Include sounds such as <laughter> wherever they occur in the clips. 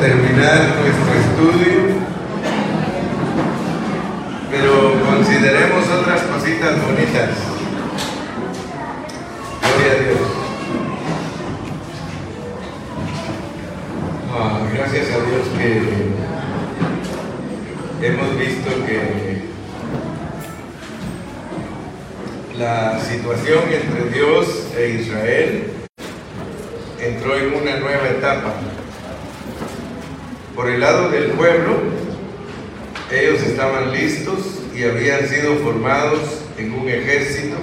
terminar nuestro estudio, pero consideremos otras cositas bonitas. Gloria a Dios. Ah, gracias a Dios que hemos visto que la situación entre Dios e Israel entró en una nueva etapa. Por el del pueblo, ellos estaban listos y habían sido formados en un ejército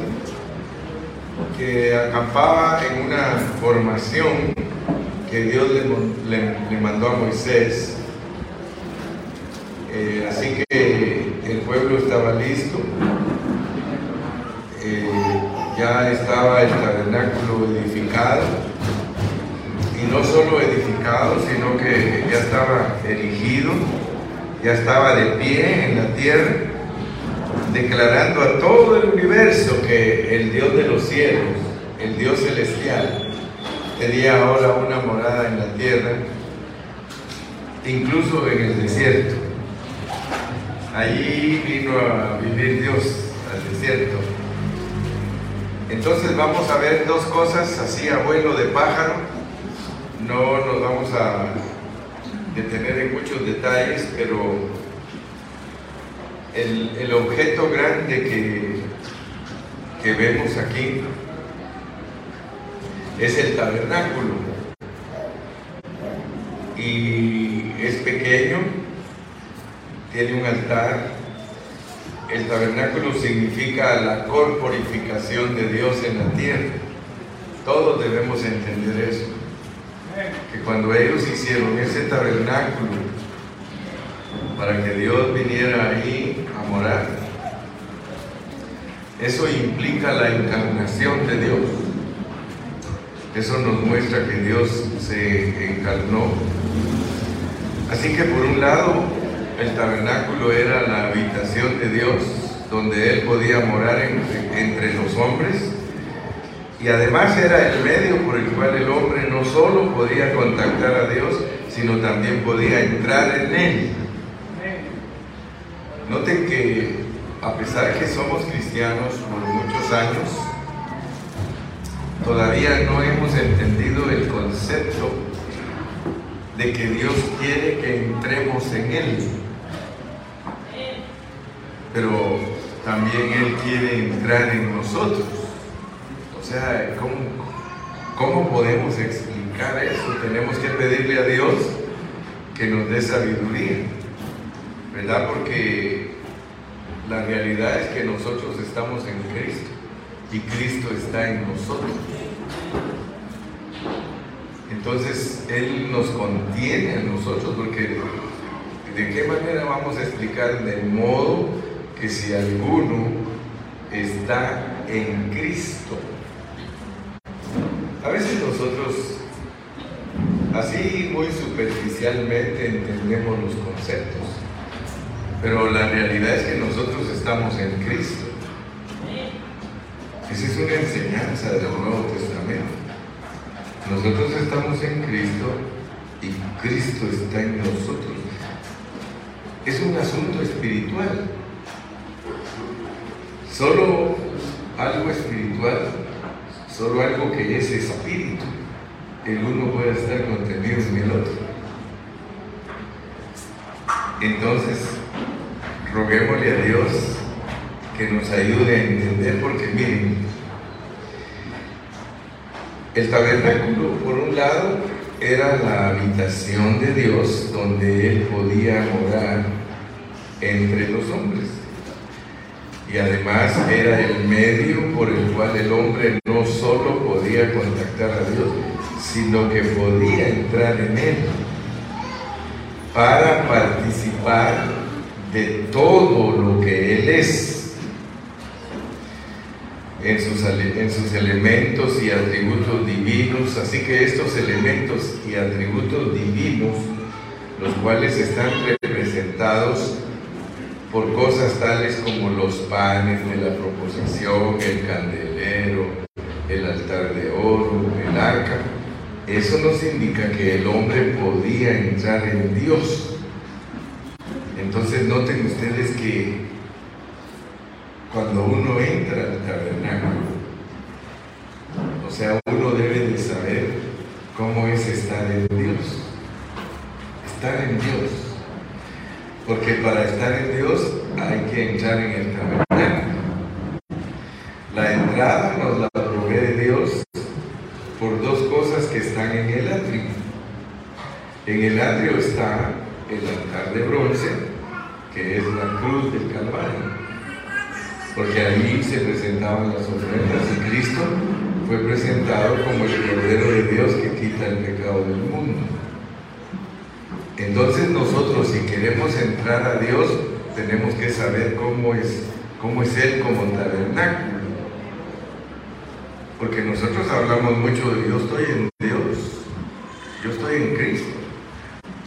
que acampaba en una formación que Dios le, mandó a Moisés. Eh, así que el pueblo estaba listo, eh, ya estaba el tabernáculo edificado no solo edificado, sino que ya estaba erigido, ya estaba de pie en la tierra, declarando a todo el universo que el Dios de los cielos, el Dios celestial, tenía ahora una morada en la tierra, incluso en el desierto. Allí vino a vivir Dios al desierto. Entonces vamos a ver dos cosas así a vuelo de pájaro no nos vamos a detener en muchos detalles, pero el, objeto grande que, que vemos aquí es el tabernáculo. Y es pequeño, tiene un altar. El tabernáculo significa la corporificación de Dios en la tierra. Todos debemos entender eso que cuando ellos hicieron ese tabernáculo para que Dios viniera ahí a morar, eso implica la encarnación de Dios. Eso nos muestra que Dios se encarnó. Así que por un lado, el tabernáculo era la habitación de Dios, donde Él podía morar entre los hombres y además era el medio por el cual el hombre no solo podía contactar a Dios, sino también podía entrar en Él. Noten que a pesar que somos cristianos por muchos años, todavía no hemos entendido el concepto de que Dios quiere que entremos en Él. Pero también Él quiere entrar en nosotros. O sea, ¿cómo, podemos explicar eso? Tenemos que pedirle a Dios que nos dé sabiduría, ¿verdad? Porque la realidad es que nosotros estamos en Cristo y Cristo está en nosotros. Entonces Él nos contiene a nosotros porque ¿de qué manera vamos a explicar de modo que si alguno está en Cristo, nosotros, así muy superficialmente, entendemos los conceptos, pero la realidad es que nosotros estamos en Cristo. Esa es una enseñanza del Nuevo Testamento. Nosotros estamos en Cristo y Cristo está en nosotros. Es un asunto espiritual. Solo algo espiritual solo algo que es espíritu. El uno puede estar contenido en el otro. Entonces, roguémosle a Dios que nos ayude a entender, porque miren, el tabernáculo, por un lado, era la habitación de Dios donde Él podía morar entre los hombres y además era el medio por el cual el hombre no solo podía contactar a Dios, sino que podía entrar en Él para participar de todo lo que Él es, en sus, en sus elementos y atributos divinos. Así que estos elementos y atributos divinos, los cuales están representados por cosas tales como los panes de la proposición, el candelero, el altar de oro, el arca. eso nos indica que el hombre podía entrar en Dios. Entonces noten ustedes que cuando uno entra al tabernáculo, o sea, uno debe de saber cómo es estar en Dios. Estar en Dios. Porque para estar en Dios hay que entrar en el tabernáculo. La entrada nos la provee Dios por dos cosas que están en el atrio. En el atrio está el altar de bronce, que es la cruz del Calvario, porque allí se presentaban las ofrendas y Cristo fue presentado como el Cordero de Dios que quita el pecado del mundo. Entonces nosotros si queremos entrar a Dios, tenemos que saber cómo es, cómo es Él como tabernáculo. Porque nosotros hablamos mucho de yo estoy en Dios, yo estoy en Cristo,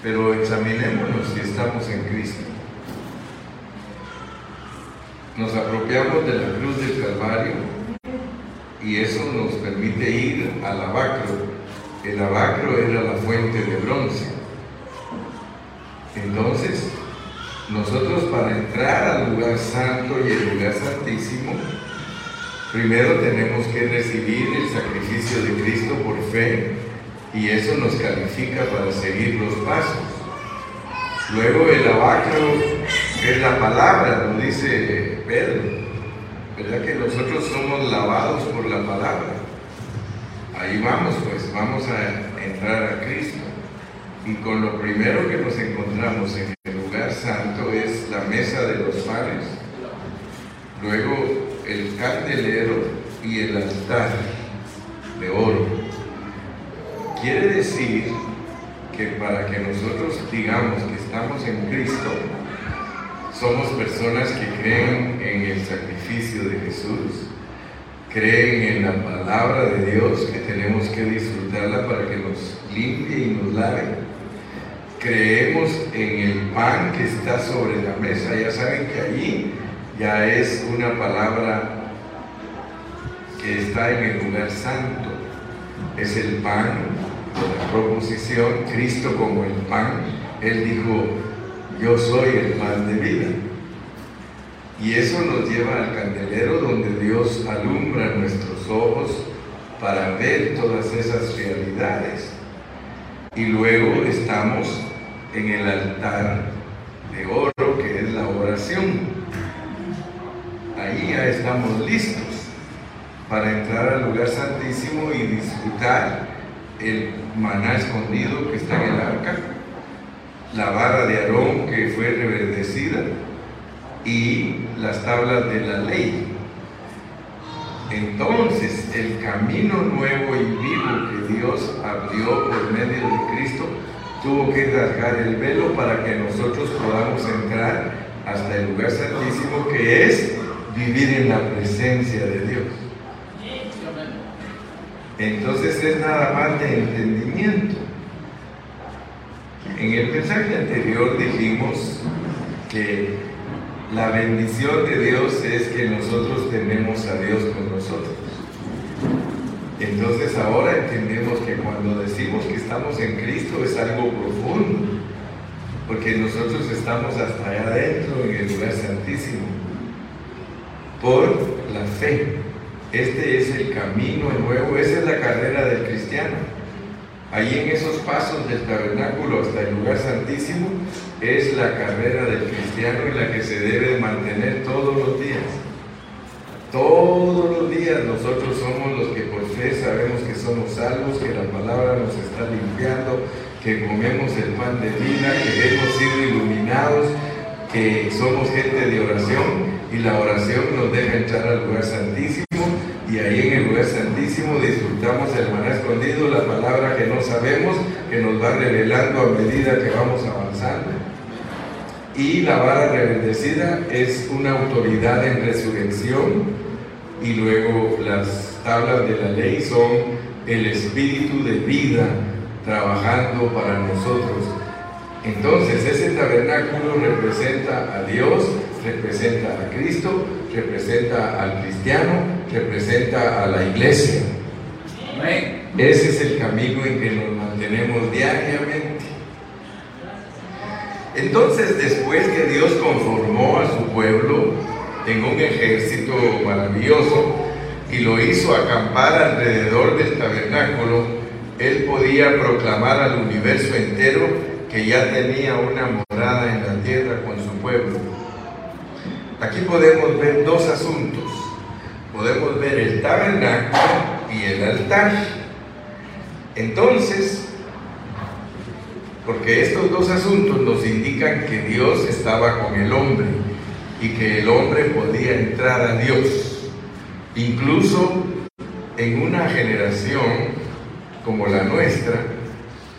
pero examinémonos si estamos en Cristo. Nos apropiamos de la cruz del Calvario y eso nos permite ir al abacro. El abacro era la fuente de bronce. Entonces, nosotros para entrar al lugar santo y el lugar santísimo, Primero tenemos que recibir el sacrificio de Cristo por fe y eso nos califica para seguir los pasos. Luego el abacro es la palabra, lo dice Pedro, ¿verdad que nosotros somos lavados por la palabra? Ahí vamos pues, vamos a entrar a Cristo. Y con lo primero que nos encontramos en el lugar santo es la mesa de los panes. Luego el candelero y el altar de oro. Quiere decir que para que nosotros digamos que estamos en Cristo, somos personas que creen en el sacrificio de Jesús, creen en la palabra de Dios, que tenemos que disfrutarla para que nos limpie y nos lave. Creemos en el pan que está sobre la mesa. Ya saben que allí ya es una palabra que está en el lugar santo. Es el pan la proposición, Cristo como el pan. Él dijo, yo soy el pan de vida. Y eso nos lleva al candelero donde Dios alumbra nuestros ojos para ver todas esas realidades. Y luego estamos en el altar de oro que es la oración ahí ya estamos listos para entrar al lugar santísimo y disfrutar el maná escondido que está en el arca, la barra de Aarón que fue reverdecida y las tablas de la ley. Entonces el camino nuevo y vivo que Dios abrió por medio de Cristo tuvo que rasgar el velo para que nosotros podamos entrar hasta el lugar santísimo que es vivir en la presencia de Dios. Entonces es nada más de entendimiento. En el mensaje anterior dijimos que la bendición de Dios es que nosotros tenemos a Dios con nosotros. Entonces ahora entendemos que cuando decimos que estamos en Cristo es algo profundo, porque nosotros estamos hasta allá adentro en el lugar santísimo por la fe. Este es el camino nuevo, esa es la carrera del cristiano. Ahí en esos pasos del tabernáculo hasta el lugar santísimo es la carrera del cristiano en la que se debe mantener todos los días. Todos los días nosotros somos los que por fe sabemos que somos salvos, que la palabra nos está limpiando, que comemos el pan de vida, que hemos sido iluminados, que somos gente de oración y la oración nos deja entrar al lugar santísimo y ahí en el lugar santísimo disfrutamos el maná escondido, la palabra que no sabemos, que nos va revelando a medida que vamos avanzando. Y la vara reverdecida es una autoridad en resurrección y luego las tablas de la ley son el espíritu de vida trabajando para nosotros. Entonces ese tabernáculo representa a Dios representa a Cristo, representa al cristiano, representa a la iglesia. Ese es el camino en que nos mantenemos diariamente. Entonces, después que Dios conformó a su pueblo en un ejército maravilloso y lo hizo acampar alrededor del tabernáculo, él podía proclamar al universo entero que ya tenía una morada en la tierra con su pueblo. Aquí podemos ver dos asuntos. Podemos ver el tabernáculo y el altar. Entonces, porque estos dos asuntos nos indican que Dios estaba con el hombre y que el hombre podía entrar a Dios. Incluso en una generación como la nuestra,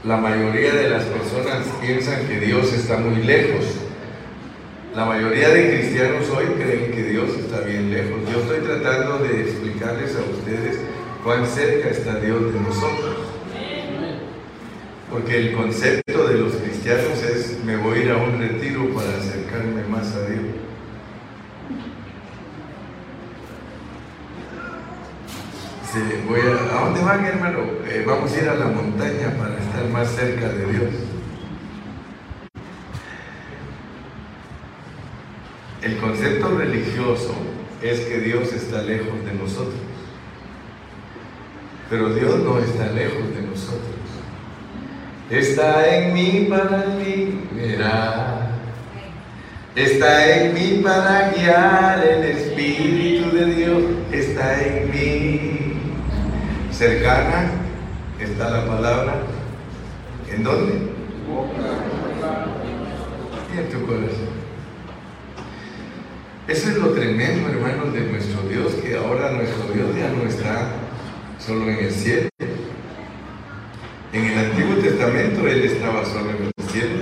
la mayoría de las personas piensan que Dios está muy lejos. La mayoría de cristianos hoy creen que Dios está bien lejos. Yo estoy tratando de explicarles a ustedes cuán cerca está Dios de nosotros. Porque el concepto de los cristianos es me voy a ir a un retiro para acercarme más a Dios. voy a, dónde van hermano? Eh, vamos a ir a la montaña para estar más cerca de Dios. El concepto religioso es que Dios está lejos de nosotros. Pero Dios no está lejos de nosotros. Está en mí para liberar. Está en mí para guiar. El Espíritu de Dios está en mí cercana está la palabra. ¿En dónde? Y en tu corazón. Eso es lo tremendo, hermanos, de nuestro Dios, que ahora nuestro Dios ya no está solo en el cielo. En el Antiguo Testamento Él estaba solo en el cielo,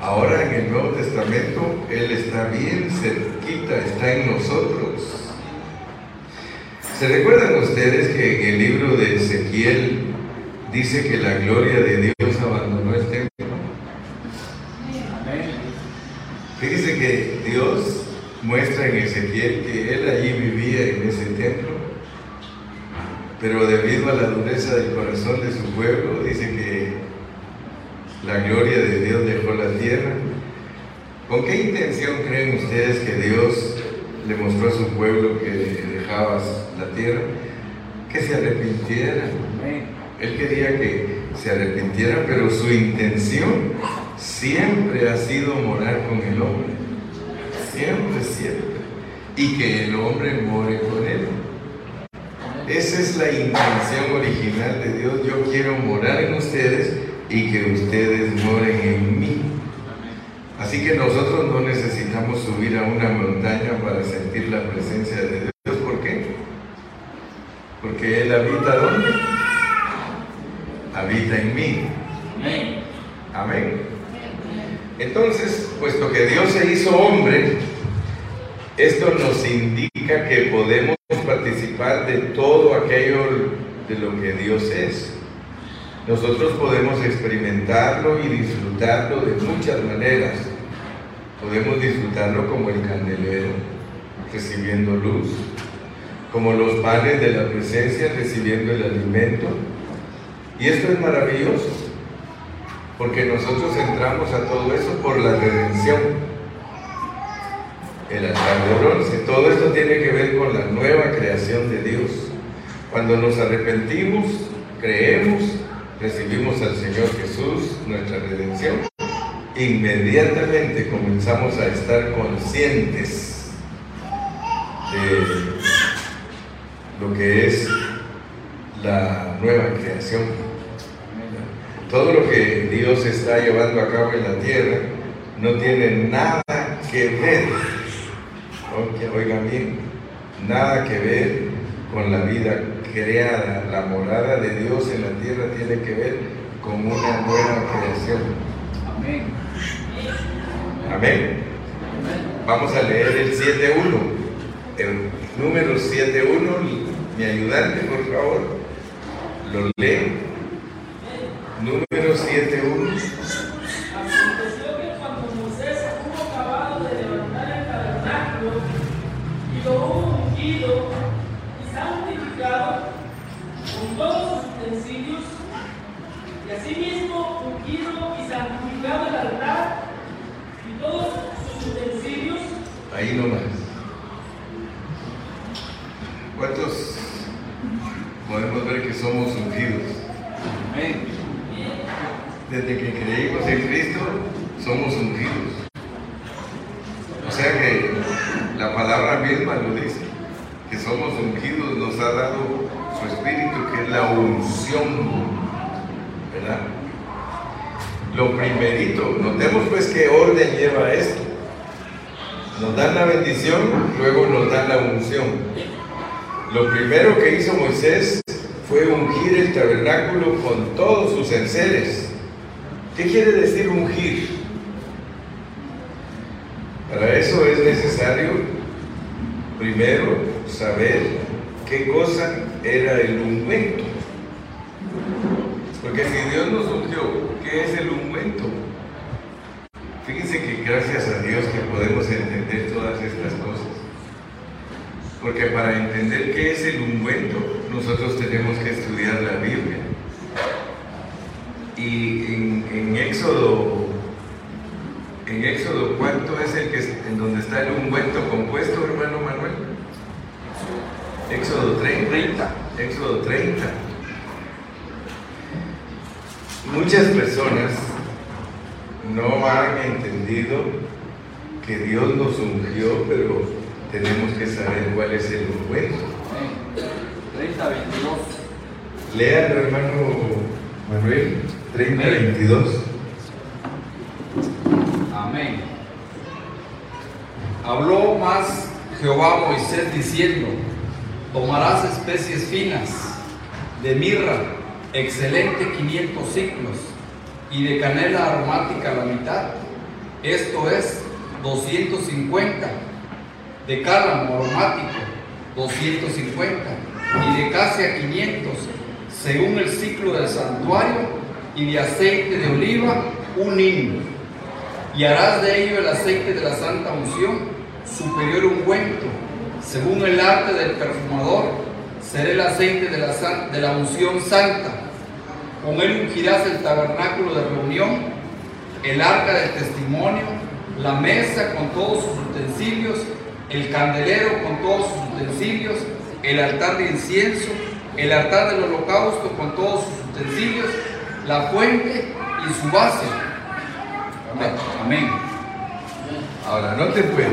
ahora en el Nuevo Testamento Él está bien cerquita, está en nosotros. ¿Se recuerdan ustedes que en el libro de Ezequiel dice que la gloria de Dios abandonó el templo? Fíjese que Dios muestra en Ezequiel que él allí vivía en ese templo, pero debido a la dureza del corazón de su pueblo, dice que la gloria de Dios dejó la tierra. ¿Con qué intención creen ustedes que Dios le mostró a su pueblo que dejaba la tierra, que se arrepintieran. Él quería que se arrepintieran, pero su intención siempre ha sido morar con el hombre. Siempre, siempre. Y que el hombre more con él. Esa es la intención original de Dios. Yo quiero morar en ustedes y que ustedes moren en mí. Así que nosotros no necesitamos subir a una montaña para sentir la presencia de Dios. ¿Por qué? Porque Él habita ¿dónde? Habita en mí. Amén. Entonces, puesto que Dios se hizo hombre, esto nos indica que podemos participar de todo aquello de lo que Dios es. Nosotros podemos experimentarlo y disfrutarlo de muchas maneras. Podemos disfrutarlo como el candelero, recibiendo luz, como los panes de la presencia, recibiendo el alimento. Y esto es maravilloso, porque nosotros entramos a todo eso por la redención. El altar de bronce, todo esto tiene que ver con la nueva creación de Dios. Cuando nos arrepentimos, creemos, recibimos al Señor Jesús, nuestra redención, inmediatamente comenzamos a estar conscientes de lo que es la nueva creación. Todo lo que Dios está llevando a cabo en la tierra no tiene nada que ver, oigan bien, nada que ver con la vida creada, la morada de Dios en la tierra tiene que ver con una nueva creación. Amén. Amén. Vamos a leer el 7.1. El número 7.1, mi ayudante, por favor, lo lee. Número 7.1. Aconteció que cuando Moisés hubo acabado de levantar el tabernáculo y lo hubo ungido y santificado con todos sus utensilios, santificado el altar y todos sus utensilios. Ahí nomás. ¿Cuántos podemos ver que somos ungidos? Desde que creímos en Cristo, somos ungidos. O sea que la palabra misma lo dice, que somos ungidos, nos ha dado su espíritu, que es la unción, ¿verdad? Lo primerito, notemos pues qué orden lleva esto. Nos dan la bendición, luego nos dan la unción. Lo primero que hizo Moisés fue ungir el tabernáculo con todos sus enseres. ¿Qué quiere decir ungir? Para eso es necesario primero saber qué cosa era el ungüento. Porque si Dios nos ungió, ¿qué es el ungüento? Fíjense que gracias a Dios que podemos entender todas estas cosas. Porque para entender qué es el ungüento, nosotros tenemos que estudiar la Biblia. Y en, en Éxodo, en Éxodo, ¿cuánto es el que en donde está el ungüento compuesto, hermano Manuel? Éxodo 30. Éxodo 30. Muchas personas no han entendido que Dios nos ungió, pero tenemos que saber cuál es el ungüento. 30, 22. Lean, hermano Manuel, 30, 22. Amén. Habló más Jehová a Moisés diciendo, tomarás especies finas de mirra, excelente 500 ciclos, y de canela aromática la mitad, esto es 250, de cálamo aromático 250, y de casia 500, según el ciclo del santuario, y de aceite de oliva un hin. Y harás de ello el aceite de la santa unción, superior ungüento, según el arte del perfumador, será el aceite de la, de la unción santa. Con él ungirás el tabernáculo de reunión, el arca del testimonio, la mesa con todos sus utensilios, el candelero con todos sus utensilios, el altar de incienso, el altar del holocausto con todos sus utensilios, la fuente y su base. Amén. Ahora, noten pues.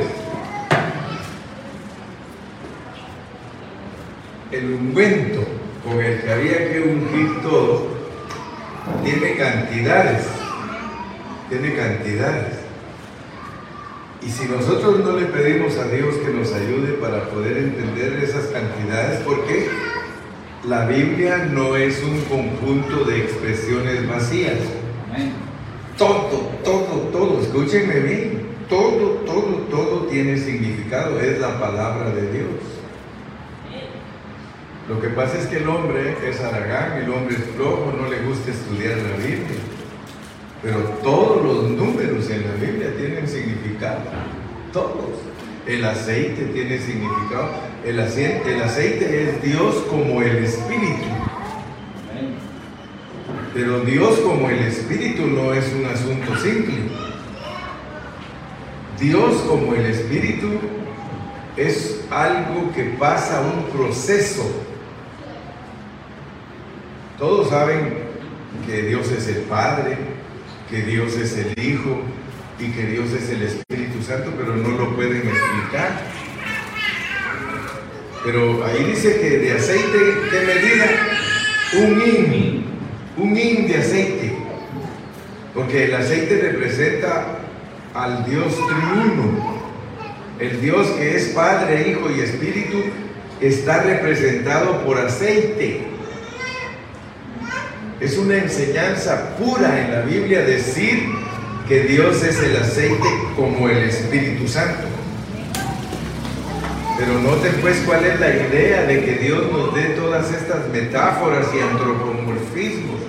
El ungüento con el que había que ungir todo tiene cantidades. Tiene cantidades. Y si nosotros no le pedimos a Dios que nos ayude para poder entender esas cantidades, porque la Biblia no es un conjunto de expresiones vacías. Todo, todo, todo, escúchenme bien, todo, todo, todo tiene significado, es la palabra de Dios. Lo que pasa es que el hombre es aragán, el hombre es flojo, no le gusta estudiar la Biblia. Pero todos los números en la Biblia tienen significado, todos. El aceite tiene significado, el aceite, el aceite es Dios como el Espíritu. Pero Dios como el Espíritu no es un asunto simple. Dios como el Espíritu es algo que pasa un proceso. Todos saben que Dios es el Padre, que Dios es el Hijo y que Dios es el Espíritu Santo, pero no lo pueden explicar. Pero ahí dice que de aceite, ¿qué medida? Un hin, un hin de aceite. Porque el aceite representa al Dios triuno. El Dios que es Padre, Hijo y Espíritu está representado por aceite. Es una enseñanza pura en la Biblia decir que Dios es el aceite como el Espíritu Santo. Pero noten pues cuál es la idea de que Dios nos dé todas estas metáforas y antropomorfismos.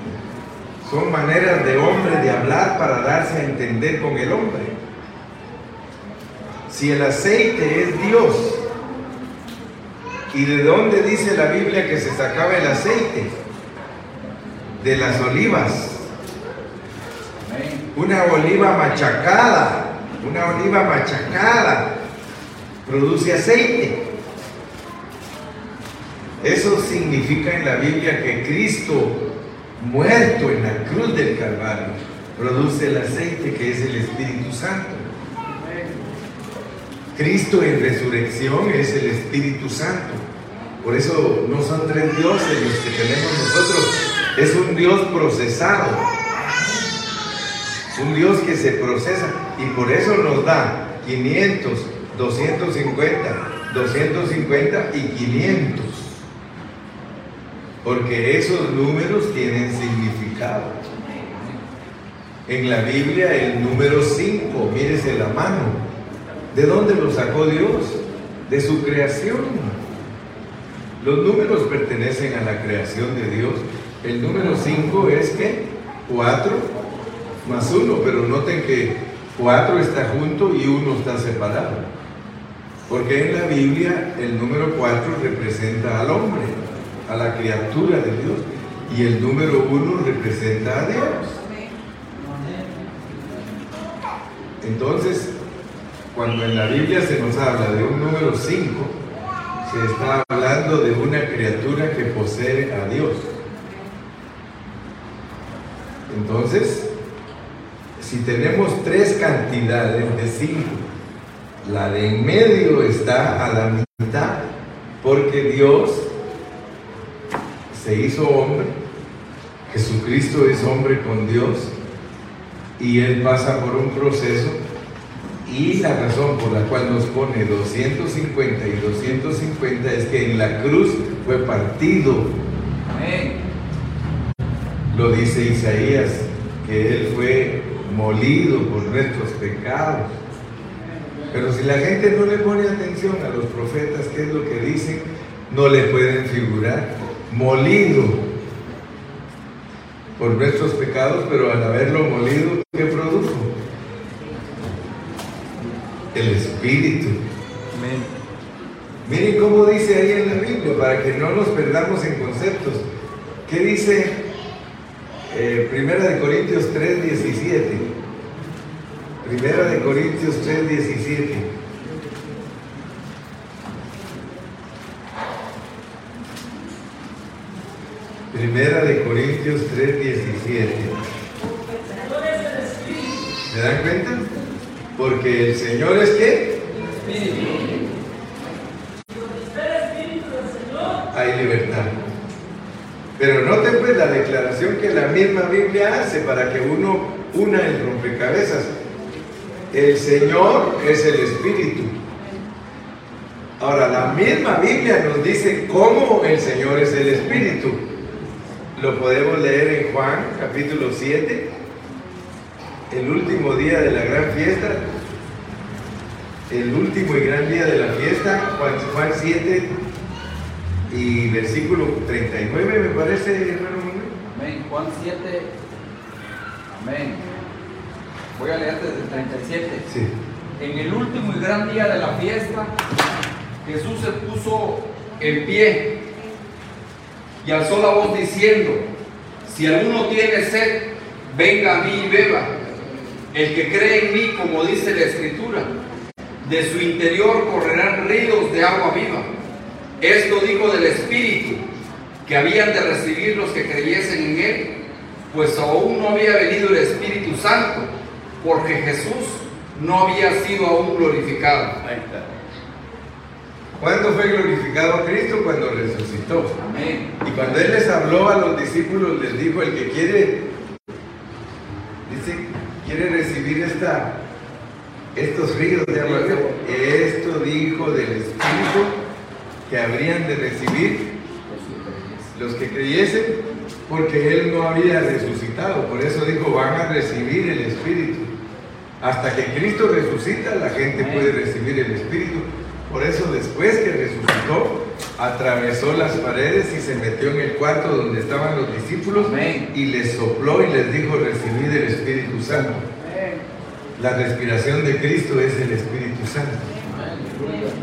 Son maneras de hombre de hablar para darse a entender con el hombre. Si el aceite es Dios, ¿y de dónde dice la Biblia que se sacaba el aceite? De las olivas. Una oliva machacada, una oliva machacada produce aceite. Eso significa en la Biblia que Cristo, muerto en la cruz del Calvario, produce el aceite que es el Espíritu Santo. Cristo en resurrección es el Espíritu Santo. Por eso no son tres dioses los que tenemos nosotros, es un Dios procesado. Un Dios que se procesa y por eso nos da 500, 250, 250 y 500. Porque esos números tienen significado. En la Biblia el número 5, mírese la mano. ¿De dónde lo sacó Dios? De su creación. Los números pertenecen a la creación de Dios. El número 5 es que 4 más 1, pero noten que 4 está junto y 1 está separado. Porque en la Biblia el número 4 representa al hombre, a la criatura de Dios, y el número 1 representa a Dios. Entonces, cuando en la Biblia se nos habla de un número 5, se está hablando de una criatura que posee a Dios. Entonces, si tenemos tres cantidades de 5, la de en medio está a la mitad, porque Dios se hizo hombre, Jesucristo es hombre con Dios, y Él pasa por un proceso y la razón por la cual nos pone 250 y 250 es que en la cruz fue partido. Lo dice Isaías, que Él fue molido por nuestros pecados. Pero si la gente no le pone atención a los profetas, ¿qué es lo que dicen? No le pueden figurar. Molido por nuestros pecados, pero al haberlo molido, ¿qué produjo? el Espíritu. Miren cómo dice ahí en la Biblia, para que no nos perdamos en conceptos. ¿Qué dice eh, Primera de Corintios 3, 17? Primera de Corintios 3, 17. Primera de Corintios 3, 17. ¿Se dan cuenta? Porque el Señor es qué? Hay libertad. Pero noten pues la declaración que la misma Biblia hace para que uno una el rompecabezas. El Señor es el Espíritu. Ahora, la misma Biblia nos dice cómo el Señor es el Espíritu. Lo podemos leer en Juan capítulo 7, el último día de la gran fiesta, el último y gran día de la fiesta, Juan, Juan 7 y versículo 39, me parece, hermano Amén. Juan 7. Amén. Voy a leer desde el 37. Sí. En el último y gran día de la fiesta, Jesús se puso en pie y alzó la voz diciendo, si alguno tiene sed, venga a mí y beba. El que cree en mí, como dice la escritura, de su interior correrán ríos de agua viva. Esto dijo del Espíritu, que habían de recibir los que creyesen en Él, pues aún no había venido el Espíritu Santo, porque Jesús no había sido aún glorificado. Ahí está. ¿Cuándo fue glorificado Cristo? Cuando resucitó. Amén. Y cuando Él les habló a los discípulos, les dijo, el que quiere, dice, quiere recibir esta, estos ríos de agua esto dijo del Espíritu que habrían de recibir los que creyesen, porque Él no había resucitado. Por eso dijo, van a recibir el Espíritu. Hasta que Cristo resucita, la gente puede recibir el Espíritu. Por eso después que resucitó, atravesó las paredes y se metió en el cuarto donde estaban los discípulos Amén. y les sopló y les dijo, recibid el Espíritu Santo. La respiración de Cristo es el Espíritu Santo.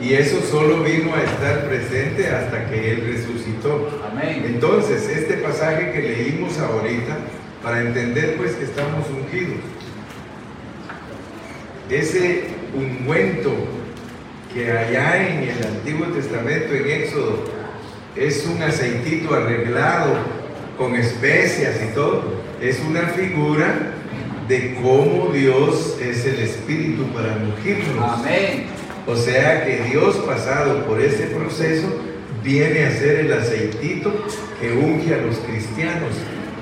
Y eso solo vino a estar presente hasta que Él resucitó. Amén. Entonces, este pasaje que leímos ahorita, para entender pues que estamos ungidos, ese ungüento que allá en el Antiguo Testamento, en Éxodo, es un aceitito arreglado con especias y todo, es una figura de cómo Dios es el Espíritu para ungirnos. Amén. O sea que Dios pasado por ese proceso viene a ser el aceitito que unge a los cristianos.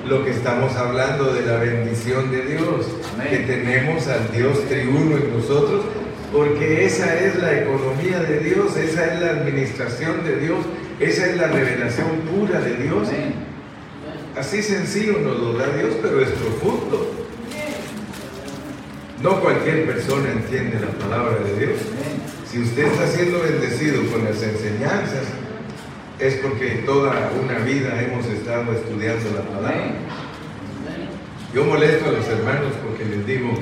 Lo que estamos hablando de la bendición de Dios, que tenemos al Dios triuno en nosotros, porque esa es la economía de Dios, esa es la administración de Dios, esa es la revelación pura de Dios. Así sencillo nos lo da Dios, pero es profundo. No cualquier persona entiende la palabra de Dios. Si usted está siendo bendecido con las enseñanzas, es porque toda una vida hemos estado estudiando la palabra. Yo molesto a los hermanos porque les digo,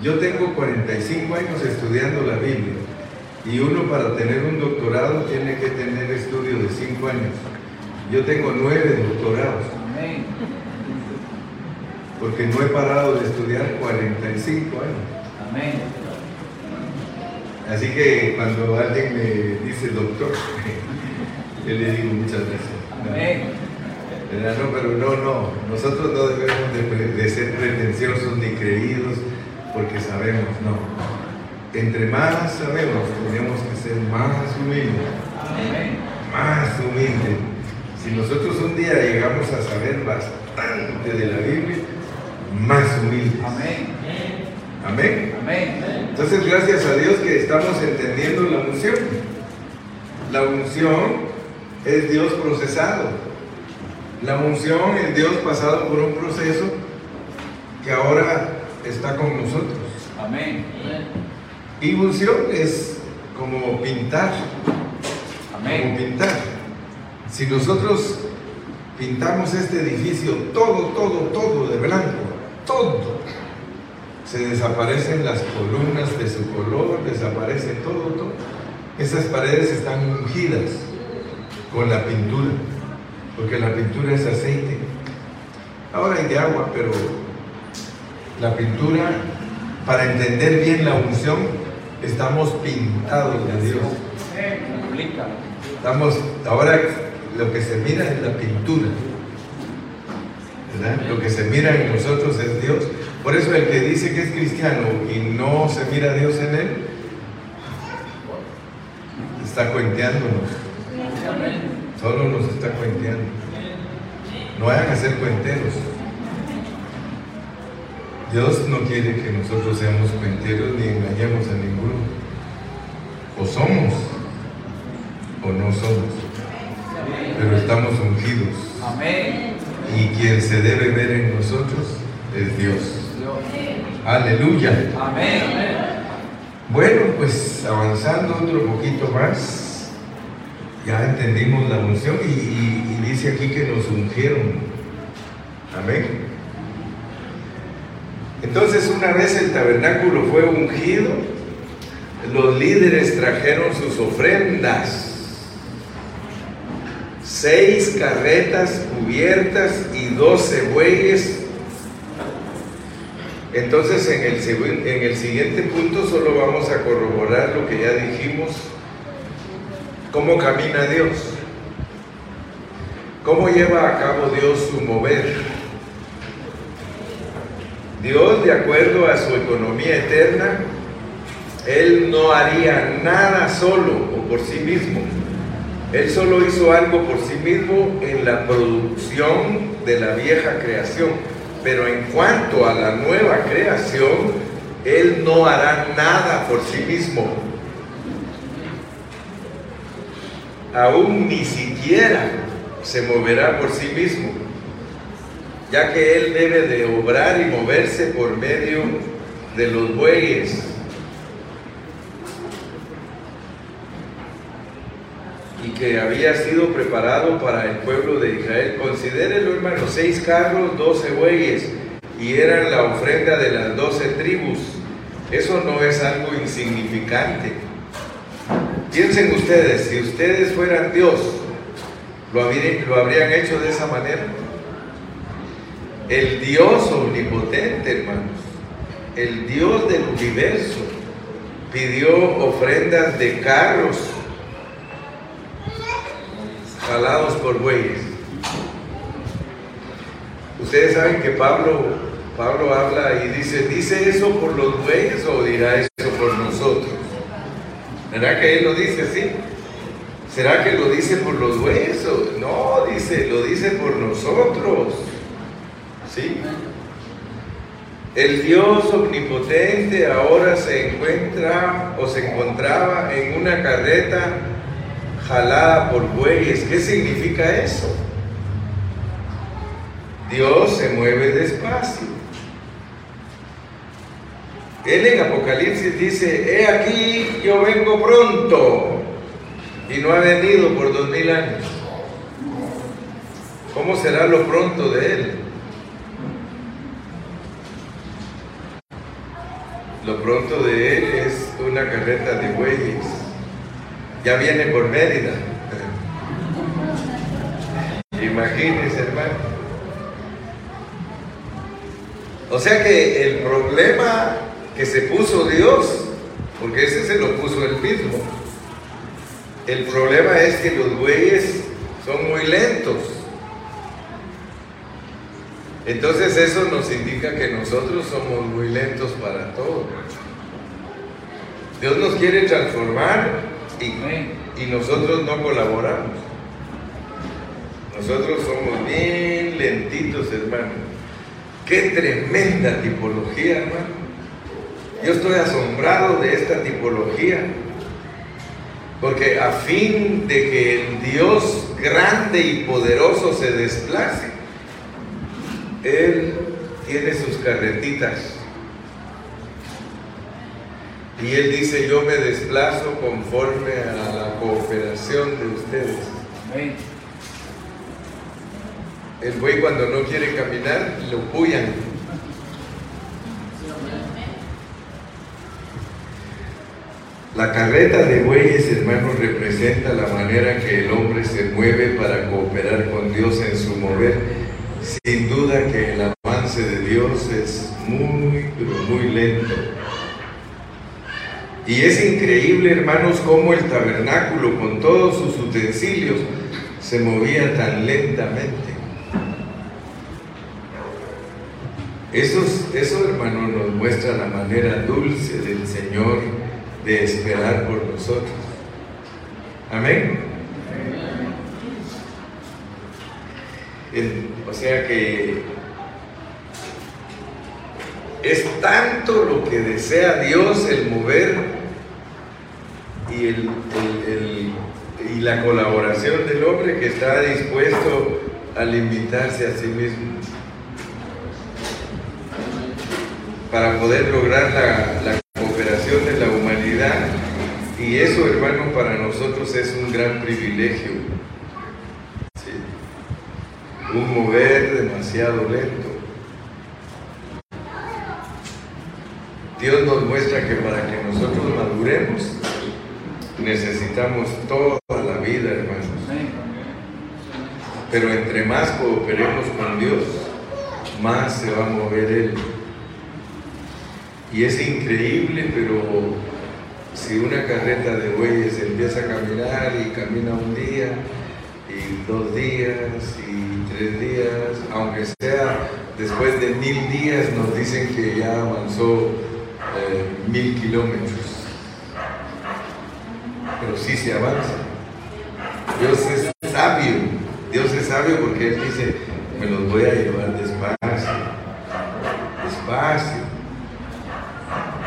yo tengo 45 años estudiando la Biblia y uno para tener un doctorado tiene que tener estudio de 5 años. Yo tengo 9 doctorados porque no he parado de estudiar 45 años. Amén. Así que cuando alguien me dice doctor, <laughs> yo le digo muchas gracias. Amén. No, pero no, no, nosotros no debemos de, de ser pretenciosos ni creídos porque sabemos, no. Entre más sabemos, tenemos que ser más humildes, Amén. más humildes. Si nosotros un día llegamos a saber bastante de la Biblia, más humildes. Amén. Amén. Amén. Entonces, gracias a Dios que estamos entendiendo la unción. La unción es Dios procesado. La unción es Dios pasado por un proceso que ahora está con nosotros. Amén. Y unción es como pintar, como Amén. pintar. Si nosotros pintamos este edificio todo, todo, todo de blanco, todo, se desaparecen las columnas de su color, desaparece todo, todo. Esas paredes están ungidas con la pintura, porque la pintura es aceite. Ahora hay de agua, pero la pintura, para entender bien la unción, estamos pintados de Dios. Estamos, ahora lo que se mira es la pintura. Lo que se mira en nosotros es Dios. Por eso el que dice que es cristiano y no se mira a Dios en él, está cuenteándonos. Solo nos está cuenteando. No vayan a ser cuenteros. Dios no quiere que nosotros seamos cuenteros ni engañemos a ninguno. O somos o no somos. Pero estamos ungidos. Amén. Y quien se debe ver en nosotros es Dios. Aleluya. Amén. Bueno, pues avanzando otro poquito más, ya entendimos la unción y, y- y dice aquí que nos ungieron. Amén. Entonces una vez el tabernáculo fue ungido, los líderes trajeron sus ofrendas. Seis carretas cubiertas y doce bueyes entonces en el, siguiente punto solo vamos a corroborar lo que ya dijimos, cómo camina Dios, cómo lleva a cabo Dios su mover. Dios, de acuerdo a su economía eterna, Él no haría nada solo o por sí mismo. Él solo hizo algo por sí mismo en la producción de la vieja creación. Pero en cuanto a la nueva creación, Él no hará nada por sí mismo. Aún ni siquiera se moverá por sí mismo, ya que Él debe de obrar y moverse por medio de los bueyes. Y que había sido preparado para el pueblo de Israel. Considérelo, hermano, seis carros, doce bueyes, y eran la ofrenda de las doce tribus. Eso no es algo insignificante. Piensen ustedes, si ustedes fueran Dios, ¿lo habrían, lo habrían hecho de esa manera? El Dios omnipotente, hermanos, el Dios del universo, pidió ofrendas de carros jalados por bueyes. Ustedes saben que Pablo, Pablo habla y dice, ¿dice eso por los bueyes o dirá eso por nosotros? ¿Verdad que él lo dice así? ¿Será que lo dice por los bueyes? No, dice, lo dice por nosotros. ¿Sí? El Dios omnipotente ahora se encuentra o se encontraba en una carreta jalada por bueyes. ¿Qué significa eso? Dios se mueve despacio. Él en Apocalipsis dice, he aquí, yo vengo pronto. Y no ha venido por dos mil años. ¿Cómo será lo pronto de Él? Lo pronto de él es una carreta de bueyes. Ya viene por Mérida. Imagínense, hermano. O sea que el problema que se puso Dios, porque ese se lo puso él mismo, el problema es que los bueyes son muy lentos. Entonces eso nos indica que nosotros somos muy lentos para todo. Dios nos quiere transformar y, y nosotros no colaboramos. Nosotros somos bien lentitos, hermano. Qué tremenda tipología, hermano. Yo estoy asombrado de esta tipología. Porque a fin de que el Dios grande y poderoso se desplace, él tiene sus carretitas. Y Él dice, yo me desplazo conforme a la cooperación de ustedes. El buey cuando no quiere caminar, lo puyan. La carreta de bueyes, hermanos, representa la manera que el hombre se mueve para cooperar con Dios en su mover sin duda que el avance de Dios es muy, pero muy lento. Y es increíble, hermanos, cómo el tabernáculo con todos sus utensilios se movía tan lentamente. Eso, eso, nos muestra la manera dulce del Señor de esperar por nosotros. Amén. o sea que es tanto lo que desea Dios el mover y, el, y la colaboración del hombre que está dispuesto a limitarse a sí mismo para poder lograr la cooperación de la humanidad. Y eso, hermano, para nosotros es un gran privilegio un mover demasiado lento. Dios nos muestra que para que nosotros maduremos necesitamos toda la vida, hermanos. Pero entre más cooperemos con Dios, más se va a mover Él. Y es increíble, pero si una carreta de bueyes empieza a caminar y camina un día, y dos días, y tres días, aunque sea después de mil días, nos dicen que ya avanzó eh, mil kilómetros. Pero sí se avanza. Dios es sabio, Dios es sabio porque Él dice, me los voy a llevar despacio, despacio.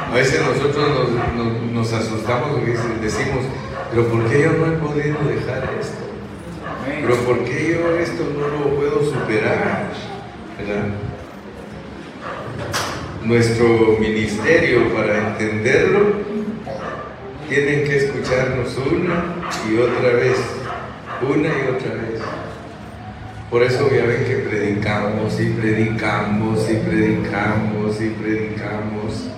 A veces nosotros nos, nos asustamos porque decimos, pero ¿por qué yo no he podido dejar esto? Pero ¿por qué yo esto no lo puedo superar? Nuestro ministerio, para entenderlo, tienen que escucharnos una y otra vez, una y otra vez. Por eso ya ven que predicamos y predicamos y predicamos y predicamos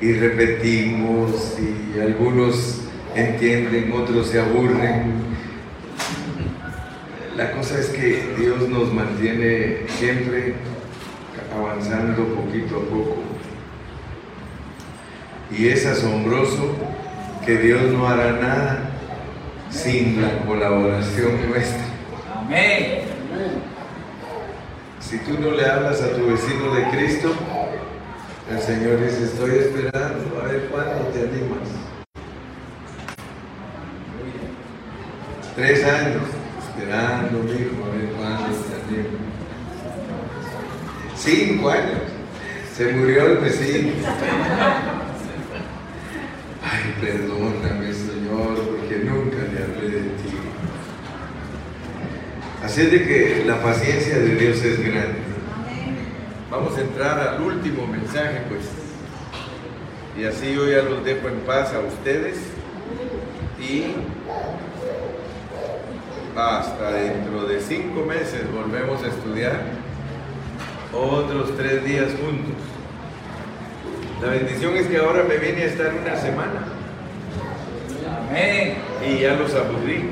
y repetimos y algunos entienden, otros se aburren, la cosa es que Dios nos mantiene siempre avanzando poquito a poco. Y es asombroso que Dios no hará nada sin la colaboración nuestra. Amén. Si tú no le hablas a tu vecino de Cristo, el Señor dice, estoy esperando a ver cuándo te animas. Tres años esperando, hijo, a ver cuándo te animas. Cinco años. Se murió el vecino. Perdóname, Señor, porque nunca le hablé de ti. Así es de que la paciencia de Dios es grande. Vamos a entrar al último mensaje, pues. Y así yo ya los dejo en paz a ustedes. Y hasta dentro de cinco meses volvemos a estudiar otros tres días juntos. La bendición es que ahora me viene a estar una semana Y ya los aburrí.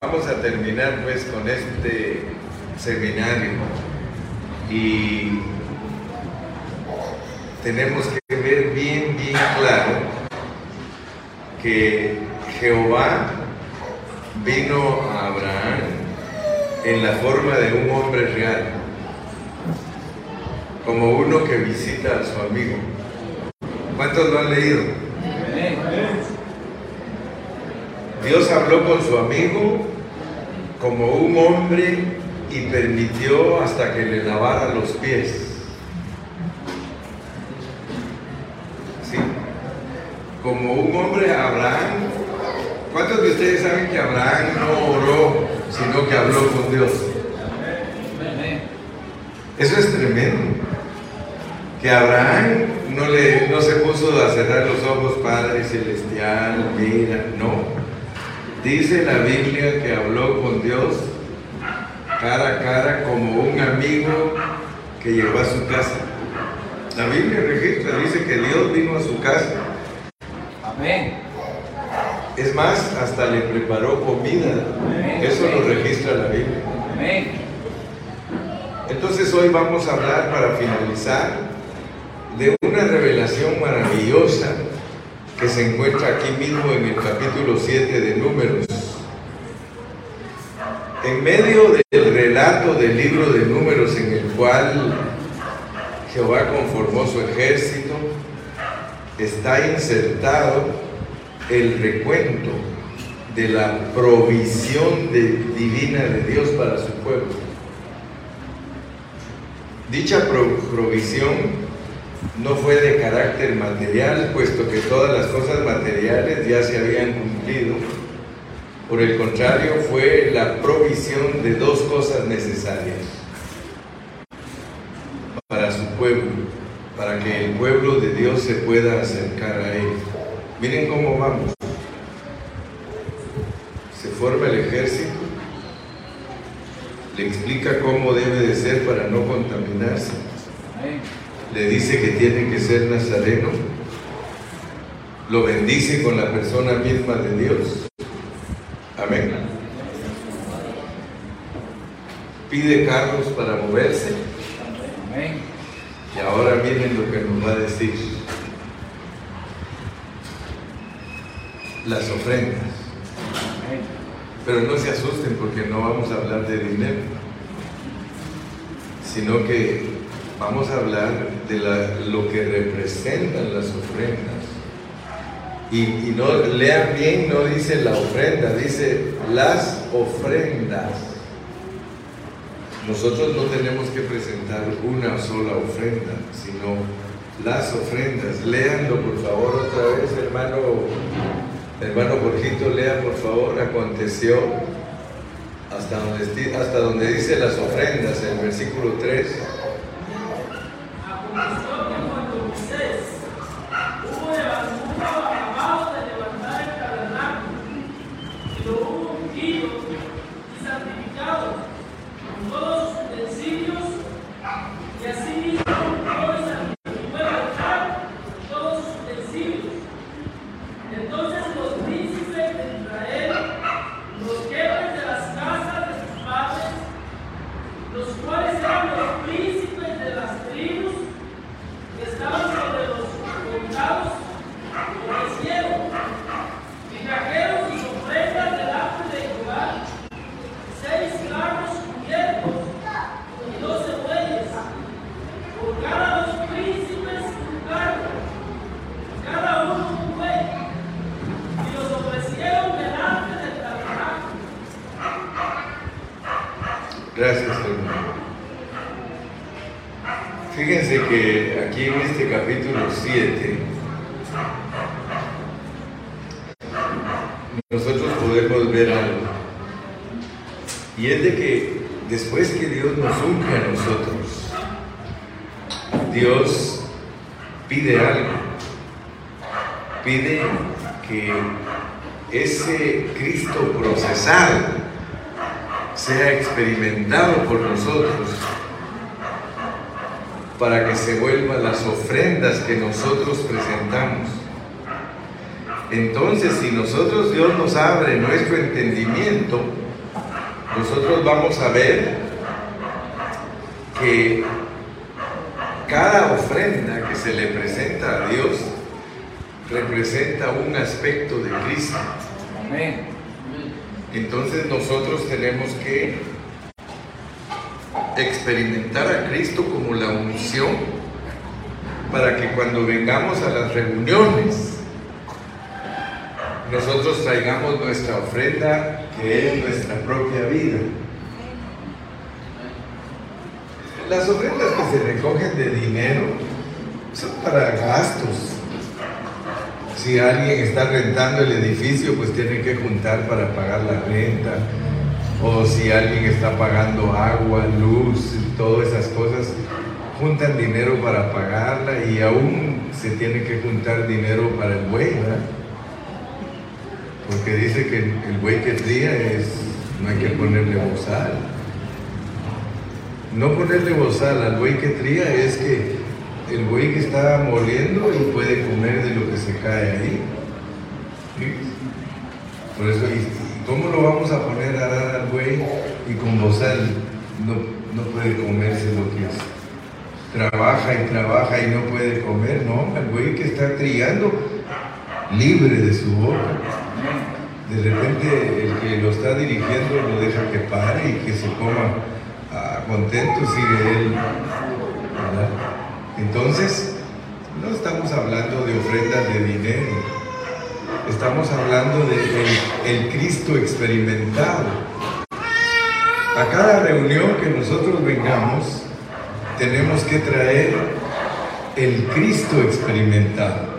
Vamos a terminar pues con este seminario y tenemos que ver bien, bien claro que Jehová vino a Abraham en la forma de un hombre real, como uno que visita a su amigo. ¿Cuántos lo han leído? Dios habló con su amigo como un hombre y permitió hasta que le lavara los pies. ¿Sí? Como un hombre Abraham. ¿Cuántos de ustedes saben que Abraham no oró, sino que habló con Dios? Eso es tremendo. Que Abraham no, le, no se puso a cerrar los ojos, Padre Celestial, mira, no. Dice la Biblia que habló con Dios cara a cara como un amigo que llegó a su casa. La Biblia registra, dice que Dios vino a su casa. Amén. Es más, hasta le preparó comida. Eso lo registra la Biblia. Amén. Entonces hoy vamos a hablar para finalizar de una revelación maravillosa que se encuentra aquí mismo en el capítulo 7 de Números. En medio del relato del libro de Números en el cual Jehová conformó su ejército, está insertado el recuento de la provisión divina de Dios para su pueblo. Dicha pro- provisión no fue de carácter material, puesto que todas las cosas materiales ya se habían cumplido. Por el contrario, fue la provisión de dos cosas necesarias para su pueblo, para que el pueblo de Dios se pueda acercar a Él. Miren cómo vamos. Se forma el ejército, le explica cómo debe de ser para no contaminarse. Le dice que tiene que ser nazareno, lo bendice con la persona misma de Dios. Amén. Pide carros para moverse Amén. y ahora miren lo que nos va a decir. Las ofrendas. Amén. Pero no se asusten porque no vamos a hablar de dinero, sino que vamos a hablar de lo que representan las ofrendas. Y, y no lean bien, no dice la ofrenda, dice las ofrendas. Nosotros no tenemos que presentar una sola ofrenda, sino las ofrendas. Léanlo por favor otra vez, hermano Hermano Jorgito, lea por favor, aconteció hasta donde, esti- hasta donde dice las ofrendas, el versículo 3. Aconteció que cuando Moisés hubo leva- hubo acabado de levantar el tabernáculo y lo hubo ungido y santificado con todos sus utensilios y asimismo todo el santificó el altar y todos sus utensilios. Entonces los príncipes de Israel, los jefes de las casas de sus padres, los cuales eran los príncipes de las tribus Fíjense que aquí en este capítulo 7 nosotros podemos ver algo. Y es de que después que Dios nos unge a nosotros, Dios pide algo. Pide que ese Cristo procesado sea experimentado por nosotros para que se vuelvan las ofrendas que nosotros presentamos. Entonces, si nosotros Dios nos abre nuestro entendimiento, nosotros vamos a ver que cada ofrenda que se le presenta a Dios representa un aspecto de Cristo. Entonces nosotros tenemos que experimentar a Cristo como la unción para que cuando vengamos a las reuniones nosotros traigamos nuestra ofrenda que es nuestra propia vida. Las ofrendas que se recogen de dinero son para gastos. Si alguien está rentando el edificio, pues tiene que juntar para pagar la renta. O si alguien está pagando agua, luz, todas esas cosas, juntan dinero para pagarla y aún se tiene que juntar dinero para el buey, ¿verdad? Porque dice que el buey que tría es, no hay que ponerle bozal. No ponerle bozal al buey que tría es que el buey que está moliendo y puede comer de lo que se cae ahí. Por eso, ¿cómo lo vamos a poner a dar al buey y con bozal no, no puede comerse lo que es? Trabaja y trabaja y no puede comer, no, el buey que está trillando libre de su boca. De repente el que lo está dirigiendo lo deja que pare y que se coma ah, contento, sigue él. Entonces, no estamos hablando de ofrendas de dinero, estamos hablando de el, el Cristo experimentado. A cada reunión que nosotros vengamos, tenemos que traer el Cristo experimentado.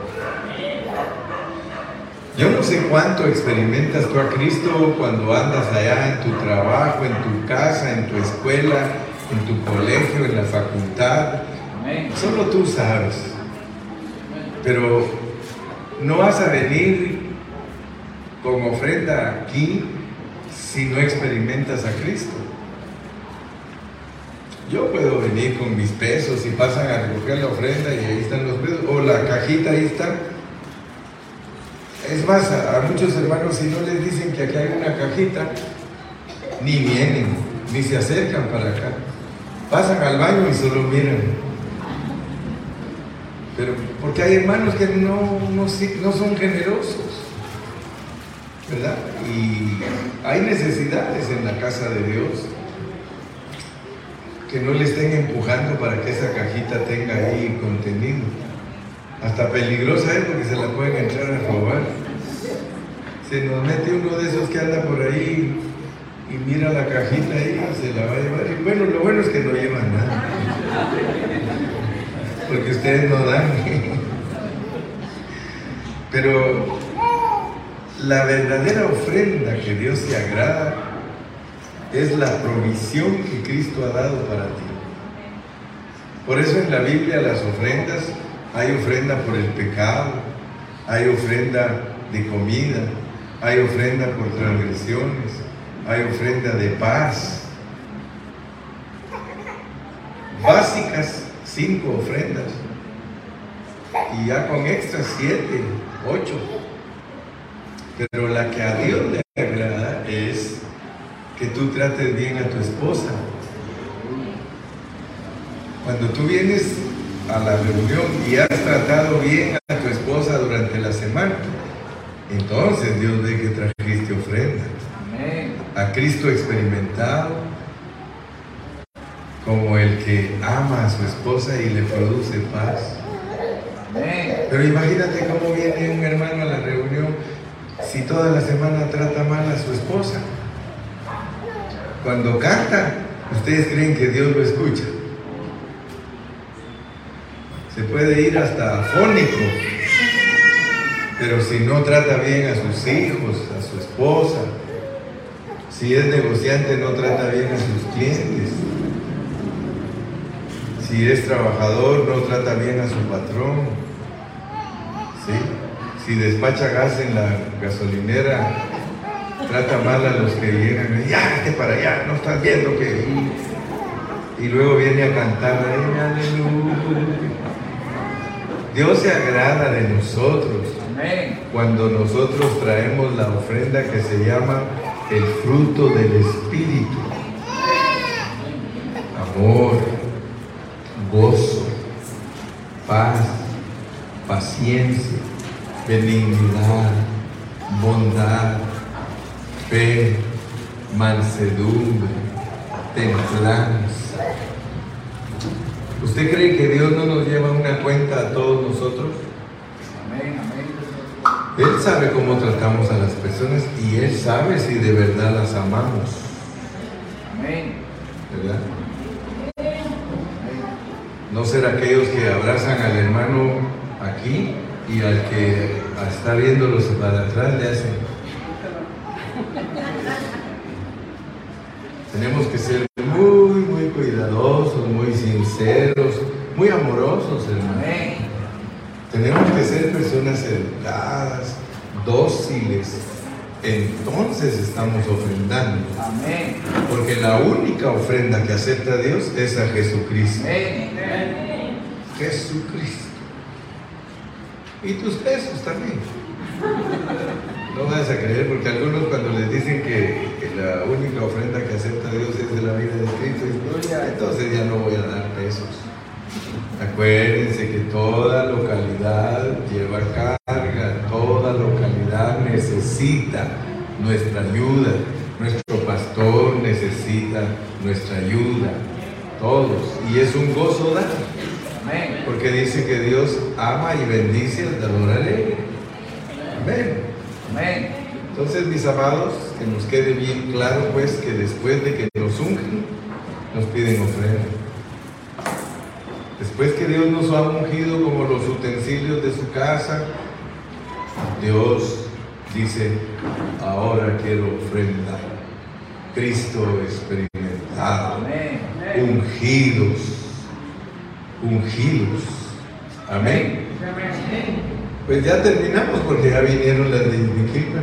Yo no sé cuánto experimentas tú a Cristo cuando andas allá en tu trabajo, en tu casa, en tu escuela, en tu colegio, en la facultad. Solo tú sabes. Pero no vas a venir con ofrenda aquí si no experimentas a Cristo. Yo puedo venir con mis pesos y pasan a recoger la ofrenda y ahí están los pesos, o la cajita ahí está. Es más, a, a muchos hermanos si no les dicen que aquí hay una cajita, ni vienen, ni se acercan para acá. Pasan al baño y solo miran. Pero porque hay hermanos que no, no, son generosos, ¿verdad? Y hay necesidades en la casa de Dios que no le estén empujando para que esa cajita tenga ahí contenido. Hasta peligrosa es porque se la pueden entrar a robar. Se nos mete uno de esos que anda por ahí y mira la cajita ahí se la va a llevar. Y bueno, lo bueno es que no llevan nada. Porque ustedes no dan. Pero la verdadera ofrenda que Dios se agrada es la provisión que Cristo ha dado para ti. Por eso en la Biblia las ofrendas, hay ofrenda por el pecado, hay ofrenda de comida, hay ofrenda por transgresiones, hay ofrenda de paz. Básicas, cinco ofrendas. Y ya con extras, siete, ocho. Pero la que a Dios le agrada es que tú trates bien a tu esposa. Cuando tú vienes a la reunión y has tratado bien a tu esposa durante la semana, entonces Dios ve que trajiste ofrenda. A Cristo experimentado como el que ama a su esposa y le produce paz. Pero imagínate cómo viene un hermano a la reunión si toda la semana trata mal a su esposa. Cuando canta, ustedes creen que Dios lo escucha. se puede ir hasta afónico. Pero si no trata bien a sus hijos, a su esposa, si es negociante no trata bien a sus clientes, si es trabajador no trata bien a su patrón, ¿sí? si despacha gas en la gasolinera trata mal a los que llegan, ya, este para allá, no estás viendo que... Y luego viene a cantar, aleluya. Dios se agrada de nosotros cuando nosotros traemos la ofrenda que se llama el fruto del Espíritu. Amor, gozo, paz, paciencia, benignidad, bondad, fe, mansedumbre, templanza. ¿Usted cree que Dios no nos lleva una cuenta a todos nosotros? Amén, amén. Él sabe cómo tratamos a las personas y Él sabe si de verdad las amamos. Amén. ¿Verdad? No ser aquellos que abrazan al hermano aquí y al que está viéndolos para atrás le hacen. Tenemos que ser muy, muy cuidadosos, muy sinceros, muy amorosos, hermano. Tenemos que ser personas educadas, dóciles. Entonces estamos ofrendando. Amén. Porque la única ofrenda que acepta Dios es a Jesucristo. Amén. Jesucristo. Y tus pesos también. No vas a creer porque algunos cuando les dicen que, que la única ofrenda que acepta Dios es de la vida de Cristo, dicen, "No, ya, entonces ya no voy a dar pesos. Acuérdense que toda localidad lleva localidad necesita nuestra ayuda, nuestro pastor necesita nuestra ayuda, todos. Y es un gozo dar, Amén. porque dice que Dios ama y bendice al dador alegre. Amén. Amén. Entonces, mis amados, que nos quede bien claro, pues, que después de que nos ungen, nos piden ofrenda. Después que Dios nos ha ungido como los utensilios de su casa, Dios dice, ahora quiero ofrenda. Cristo experimentado, Amén. ungidos, ungidos. Amén. Pues ya terminamos porque ya vinieron las de Iquique.